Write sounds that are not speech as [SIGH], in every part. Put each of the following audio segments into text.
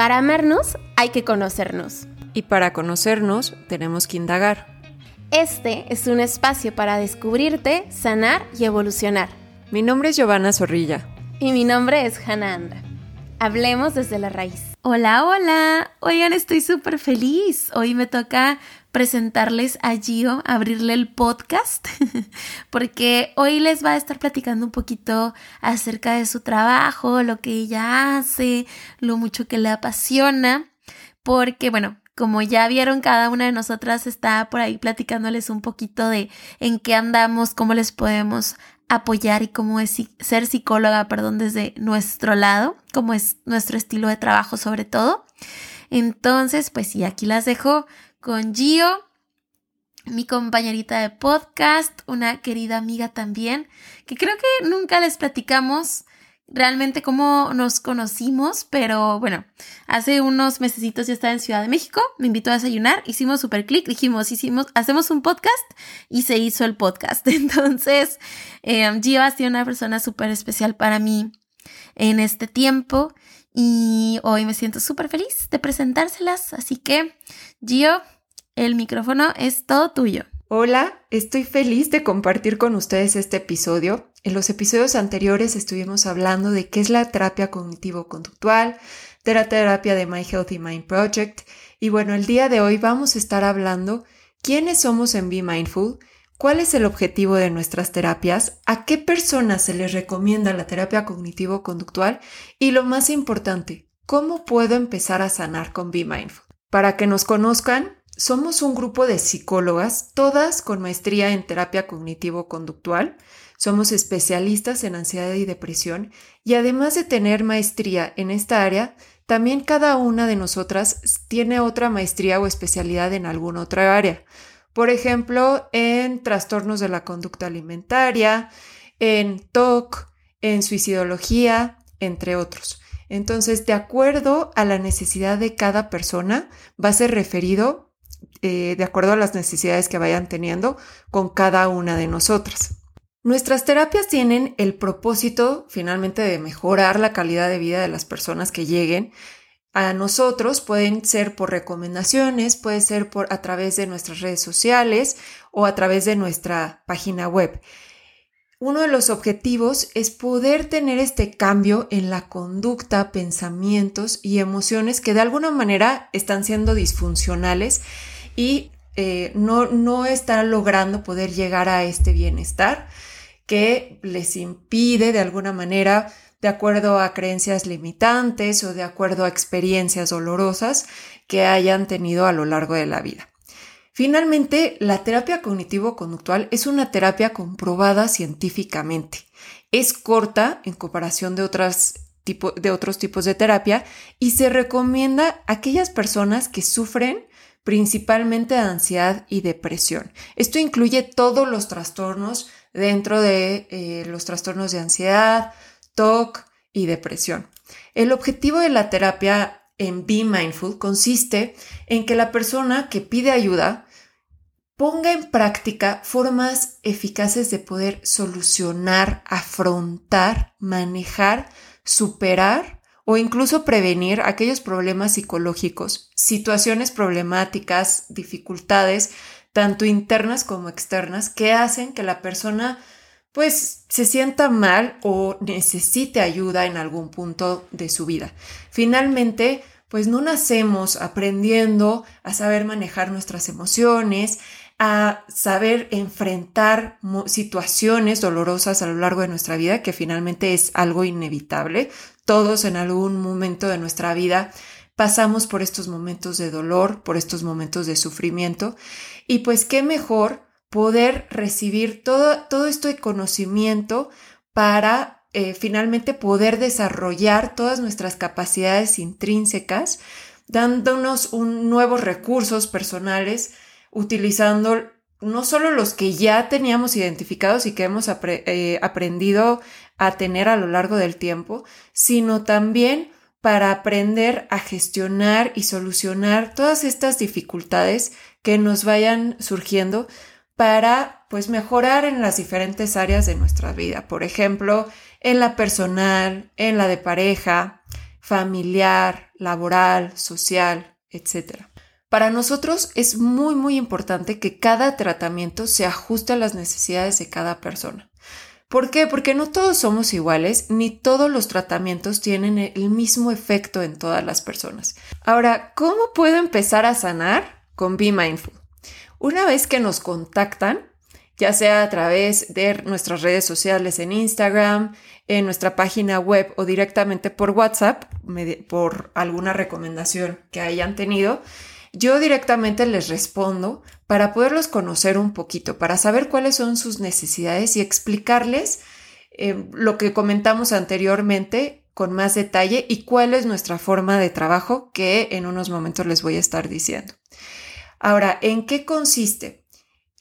Para amarnos hay que conocernos. Y para conocernos tenemos que indagar. Este es un espacio para descubrirte, sanar y evolucionar. Mi nombre es Giovanna Zorrilla. Y mi nombre es Hannah Andra. Hablemos desde la raíz. Hola, hola. Oigan, estoy súper feliz. Hoy me toca presentarles a Gio, abrirle el podcast, [LAUGHS] porque hoy les va a estar platicando un poquito acerca de su trabajo, lo que ella hace, lo mucho que le apasiona, porque bueno, como ya vieron, cada una de nosotras está por ahí platicándoles un poquito de en qué andamos, cómo les podemos apoyar y cómo es ser psicóloga, perdón, desde nuestro lado, cómo es nuestro estilo de trabajo sobre todo. Entonces, pues sí, aquí las dejo con Gio, mi compañerita de podcast, una querida amiga también, que creo que nunca les platicamos realmente cómo nos conocimos, pero bueno, hace unos mesecitos ya estaba en Ciudad de México, me invitó a desayunar, hicimos super clic, dijimos, hicimos, hacemos un podcast y se hizo el podcast. [LAUGHS] Entonces, eh, Gio ha sido una persona súper especial para mí en este tiempo y hoy me siento súper feliz de presentárselas. Así que, Gio, el micrófono es todo tuyo. Hola, estoy feliz de compartir con ustedes este episodio. En los episodios anteriores estuvimos hablando de qué es la terapia cognitivo-conductual, de la terapia de My Healthy Mind Project y bueno, el día de hoy vamos a estar hablando quiénes somos en Be Mindful, cuál es el objetivo de nuestras terapias, a qué personas se les recomienda la terapia cognitivo-conductual y lo más importante, cómo puedo empezar a sanar con Be Mindful. Para que nos conozcan, somos un grupo de psicólogas, todas con maestría en terapia cognitivo-conductual. Somos especialistas en ansiedad y depresión y además de tener maestría en esta área, también cada una de nosotras tiene otra maestría o especialidad en alguna otra área. Por ejemplo, en trastornos de la conducta alimentaria, en TOC, en suicidología, entre otros. Entonces, de acuerdo a la necesidad de cada persona, va a ser referido eh, de acuerdo a las necesidades que vayan teniendo con cada una de nosotras. Nuestras terapias tienen el propósito finalmente de mejorar la calidad de vida de las personas que lleguen a nosotros. Pueden ser por recomendaciones, puede ser por a través de nuestras redes sociales o a través de nuestra página web. Uno de los objetivos es poder tener este cambio en la conducta, pensamientos y emociones que de alguna manera están siendo disfuncionales y eh, no, no están logrando poder llegar a este bienestar que les impide de alguna manera, de acuerdo a creencias limitantes o de acuerdo a experiencias dolorosas que hayan tenido a lo largo de la vida. Finalmente, la terapia cognitivo-conductual es una terapia comprobada científicamente. Es corta en comparación de, otras de otros tipos de terapia y se recomienda a aquellas personas que sufren principalmente de ansiedad y depresión. Esto incluye todos los trastornos dentro de eh, los trastornos de ansiedad, TOC y depresión. El objetivo de la terapia en Be Mindful consiste en que la persona que pide ayuda ponga en práctica formas eficaces de poder solucionar, afrontar, manejar, superar o incluso prevenir aquellos problemas psicológicos, situaciones problemáticas, dificultades, tanto internas como externas, que hacen que la persona pues se sienta mal o necesite ayuda en algún punto de su vida. Finalmente, pues no nacemos aprendiendo a saber manejar nuestras emociones, a saber enfrentar situaciones dolorosas a lo largo de nuestra vida, que finalmente es algo inevitable. Todos en algún momento de nuestra vida pasamos por estos momentos de dolor, por estos momentos de sufrimiento, y pues qué mejor poder recibir todo, todo este conocimiento para eh, finalmente poder desarrollar todas nuestras capacidades intrínsecas, dándonos nuevos recursos personales utilizando no solo los que ya teníamos identificados y que hemos eh, aprendido a tener a lo largo del tiempo, sino también para aprender a gestionar y solucionar todas estas dificultades que nos vayan surgiendo para pues mejorar en las diferentes áreas de nuestra vida, por ejemplo, en la personal, en la de pareja, familiar, laboral, social, etc. Para nosotros es muy muy importante que cada tratamiento se ajuste a las necesidades de cada persona. ¿Por qué? Porque no todos somos iguales, ni todos los tratamientos tienen el mismo efecto en todas las personas. Ahora, ¿cómo puedo empezar a sanar con Be Mindful? Una vez que nos contactan, ya sea a través de nuestras redes sociales en Instagram, en nuestra página web o directamente por WhatsApp, por alguna recomendación que hayan tenido, yo directamente les respondo para poderlos conocer un poquito, para saber cuáles son sus necesidades y explicarles eh, lo que comentamos anteriormente con más detalle y cuál es nuestra forma de trabajo que en unos momentos les voy a estar diciendo. Ahora, ¿en qué consiste?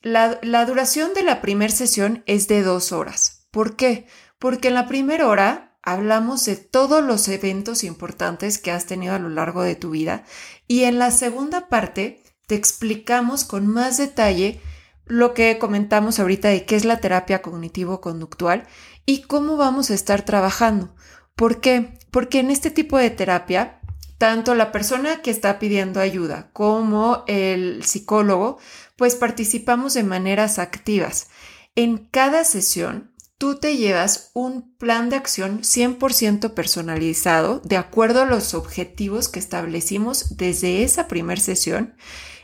La, la duración de la primera sesión es de dos horas. ¿Por qué? Porque en la primera hora hablamos de todos los eventos importantes que has tenido a lo largo de tu vida y en la segunda parte te explicamos con más detalle lo que comentamos ahorita de qué es la terapia cognitivo-conductual y cómo vamos a estar trabajando. ¿Por qué? Porque en este tipo de terapia, tanto la persona que está pidiendo ayuda como el psicólogo, pues participamos de maneras activas. En cada sesión tú te llevas un plan de acción 100% personalizado de acuerdo a los objetivos que establecimos desde esa primera sesión.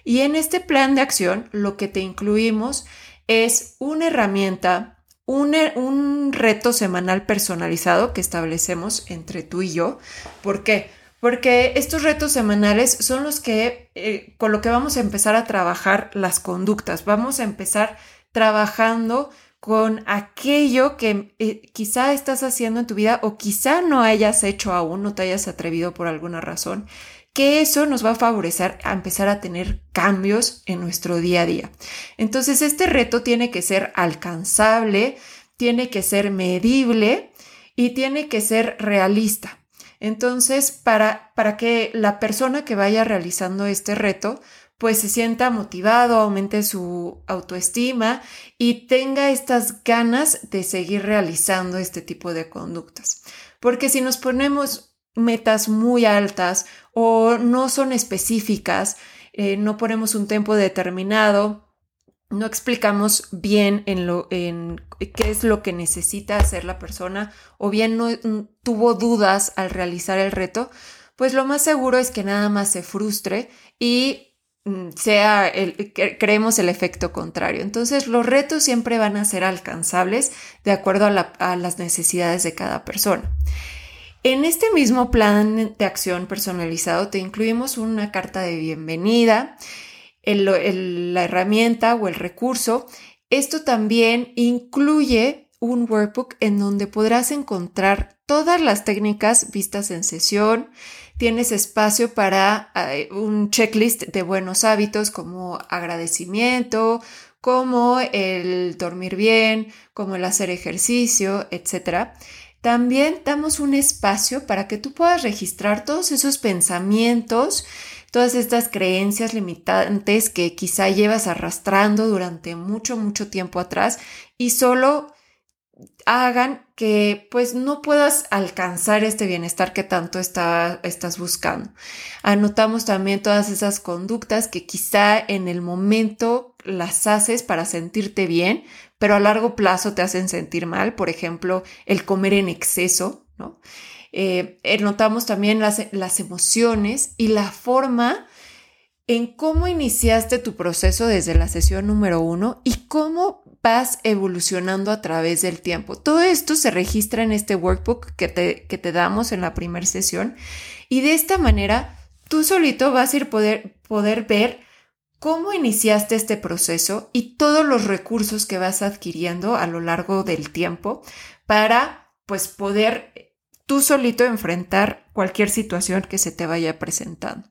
Y en este plan de acción lo que te incluimos es una herramienta, un, un reto semanal personalizado que establecemos entre tú y yo. ¿Por qué? Porque estos retos semanales son los que, eh, con lo que vamos a empezar a trabajar las conductas. Vamos a empezar trabajando con aquello que eh, quizá estás haciendo en tu vida o quizá no hayas hecho aún, no te hayas atrevido por alguna razón, que eso nos va a favorecer a empezar a tener cambios en nuestro día a día. Entonces, este reto tiene que ser alcanzable, tiene que ser medible y tiene que ser realista. Entonces, para, para que la persona que vaya realizando este reto pues se sienta motivado, aumente su autoestima y tenga estas ganas de seguir realizando este tipo de conductas. Porque si nos ponemos metas muy altas o no son específicas, eh, no ponemos un tiempo determinado, no explicamos bien en, lo, en qué es lo que necesita hacer la persona o bien no tuvo dudas al realizar el reto, pues lo más seguro es que nada más se frustre y Mm, sea el, creemos el efecto contrario. Entonces, los retos siempre van a ser alcanzables de acuerdo a, las necesidades de cada persona. En este mismo plan de acción personalizado te incluimos una carta de bienvenida, la herramienta o el recurso. Esto también incluye un workbook en donde podrás encontrar todas las técnicas vistas en sesión, tienes espacio para eh, un checklist de buenos hábitos como agradecimiento, como el dormir bien, como el hacer ejercicio, etc. También damos un espacio para que tú puedas registrar todos esos pensamientos, todas estas creencias limitantes que quizá llevas arrastrando durante mucho, mucho tiempo atrás y solo hagan que pues no puedas alcanzar este bienestar que tanto estás buscando. Anotamos también todas esas conductas que quizá en el momento las haces para sentirte bien, pero a largo plazo te hacen sentir mal, por ejemplo, el comer en exceso, ¿no? Eh, anotamos también las, las emociones y la forma en cómo iniciaste tu proceso desde la sesión número uno y cómo vas evolucionando a través del tiempo. Todo esto se registra en este workbook que te, que te damos en la primera sesión y de esta manera tú solito vas a ir poder, poder ver cómo iniciaste este proceso y todos los recursos que vas adquiriendo a lo largo del tiempo para pues poder tú solito enfrentar cualquier situación que se te vaya presentando.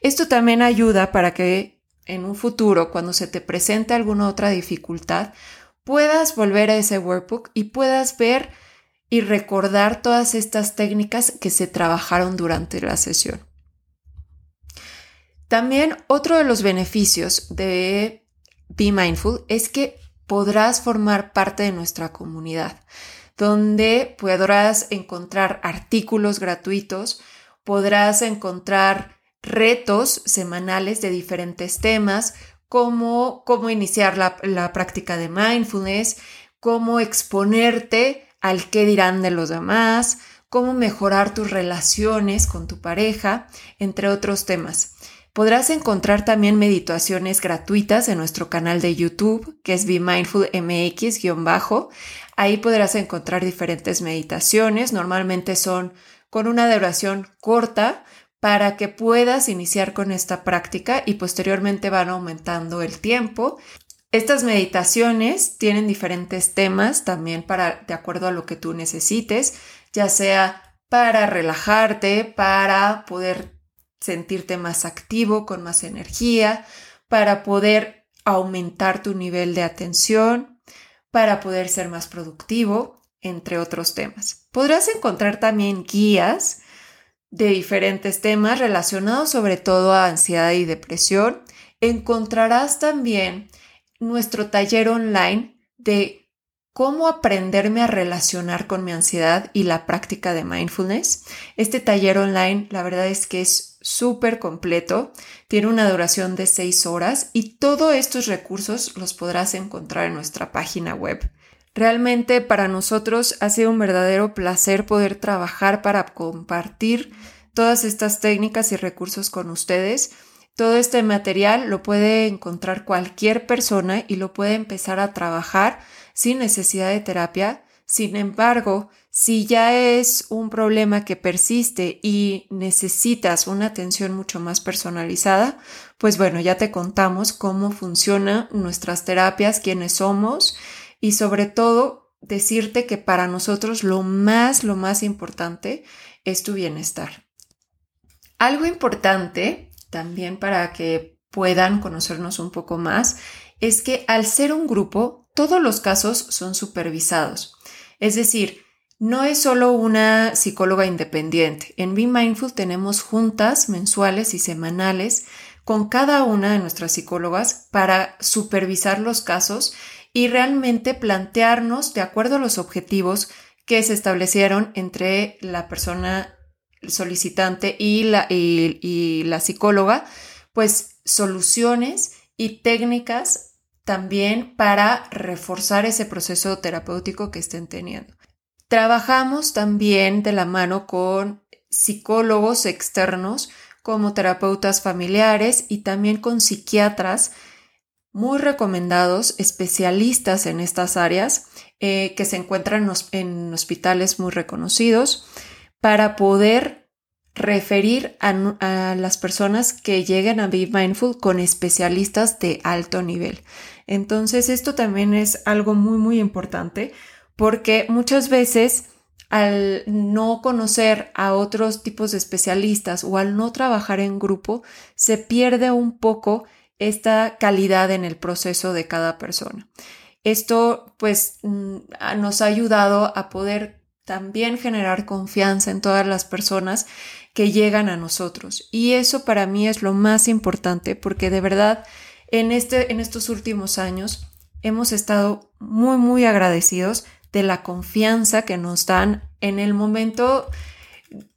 Esto también ayuda para que en un futuro, cuando se te presente alguna otra dificultad, puedas volver a ese workbook y puedas ver y recordar todas estas técnicas que se trabajaron durante la sesión. También otro de los beneficios de Be Mindful es que podrás formar parte de nuestra comunidad, donde podrás encontrar artículos gratuitos, podrás encontrar retos semanales de diferentes temas, como cómo iniciar la, la práctica de mindfulness, cómo exponerte al qué dirán de los demás, cómo mejorar tus relaciones con tu pareja, entre otros temas. Podrás encontrar también meditaciones gratuitas en nuestro canal de YouTube, que es Be Mindful MX-bajo. Ahí podrás encontrar diferentes meditaciones. Normalmente son con una duración corta para que puedas iniciar con esta práctica y posteriormente van aumentando el tiempo. Estas meditaciones tienen diferentes temas también para de acuerdo a lo que tú necesites, ya sea para relajarte, para poder sentirte más activo, con más energía, para poder aumentar tu nivel de atención, para poder ser más productivo, entre otros temas. Podrás encontrar también guías de diferentes temas relacionados sobre todo a ansiedad y depresión. Encontrarás también nuestro taller online de cómo aprenderme a relacionar con mi ansiedad y la práctica de mindfulness. Este taller online, la verdad es que es súper completo, tiene una duración de seis horas y todos estos recursos los podrás encontrar en nuestra página web. Realmente para nosotros ha sido un verdadero placer poder trabajar para compartir todas estas técnicas y recursos con ustedes. Todo este material lo puede encontrar cualquier persona y lo puede empezar a trabajar sin necesidad de terapia. Sin embargo, si ya es un problema que persiste y necesitas una atención mucho más personalizada, pues bueno, ya te contamos cómo funcionan nuestras terapias, quiénes somos y sobre todo decirte que para nosotros lo más, lo más importante es tu bienestar. Algo importante también para que puedan conocernos un poco más es que al ser un grupo todos los casos son supervisados. Es decir, no es solo una psicóloga independiente. En Be Mindful tenemos juntas mensuales y semanales con cada una de nuestras psicólogas para supervisar los casos y realmente plantearnos de acuerdo a los objetivos que se establecieron entre la persona solicitante y la, y la psicóloga, pues soluciones y técnicas también para reforzar ese proceso terapéutico que estén teniendo. Trabajamos también de la mano con psicólogos externos como terapeutas familiares y también con psiquiatras muy recomendados, especialistas en estas áreas, eh, que se encuentran en hospitales muy reconocidos, para poder referir a, las personas que lleguen a Be Mindful con especialistas de alto nivel. Entonces, esto también es algo muy, muy importante porque muchas veces al no conocer a otros tipos de especialistas o al no trabajar en grupo, se pierde un poco esta calidad en el proceso de cada persona. Esto pues mm, nos ha ayudado a poder también generar confianza en todas las personas que llegan a nosotros. Y eso para mí es lo más importante porque de verdad en, este, en estos últimos años hemos estado muy, muy agradecidos de la confianza que nos dan en el momento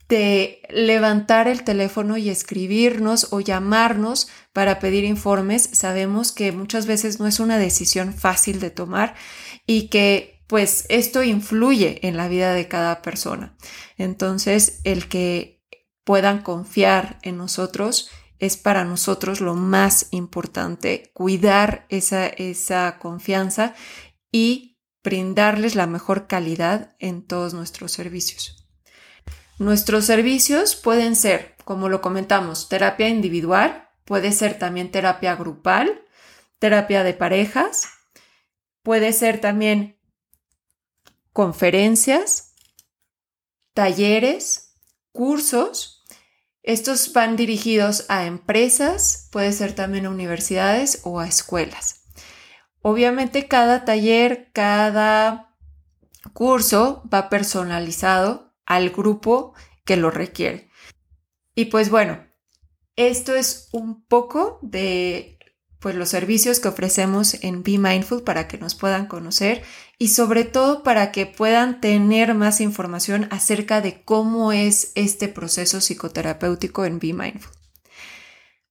de levantar el teléfono y escribirnos o llamarnos para pedir informes. Sabemos que muchas veces no es una decisión fácil de tomar y que pues esto influye en la vida de cada persona. Entonces, el que puedan confiar en nosotros, es para nosotros lo más importante, cuidar esa, esa confianza y brindarles la mejor calidad en todos nuestros servicios. Nuestros servicios pueden ser, como lo comentamos, terapia individual, puede ser también terapia grupal, terapia de parejas, puede ser también conferencias, talleres, cursos estos van dirigidos a empresas, puede ser también a universidades o a escuelas. Obviamente cada taller, cada curso va personalizado al grupo que lo requiere. Y pues bueno, esto es un poco de pues los servicios que ofrecemos en Be Mindful para que nos puedan conocer y sobre todo para que puedan tener más información acerca de cómo es este proceso psicoterapéutico en Be Mindful.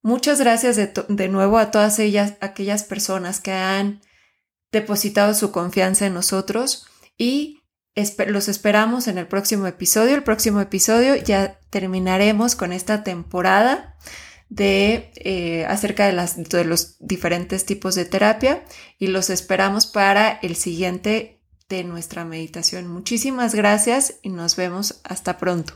Muchas gracias de, nuevo a todas ellas, aquellas personas que han depositado su confianza en nosotros y los esperamos en el próximo episodio. El próximo episodio ya terminaremos con esta temporada de eh, acerca de, los diferentes tipos de terapia y los esperamos para el siguiente de nuestra meditación. Muchísimas gracias y nos vemos hasta pronto.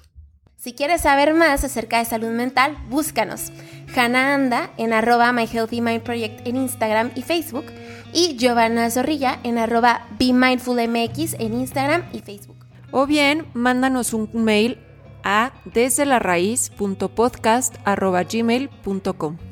Si quieres saber más acerca de salud mental, búscanos. Hannah Anda en arroba My Healthy Mind Project en Instagram y Facebook y Giovanna Zorrilla en arroba Be Mindful MX en Instagram y Facebook. O bien, mándanos un mail a desde la raíz.podcast.gmail.com.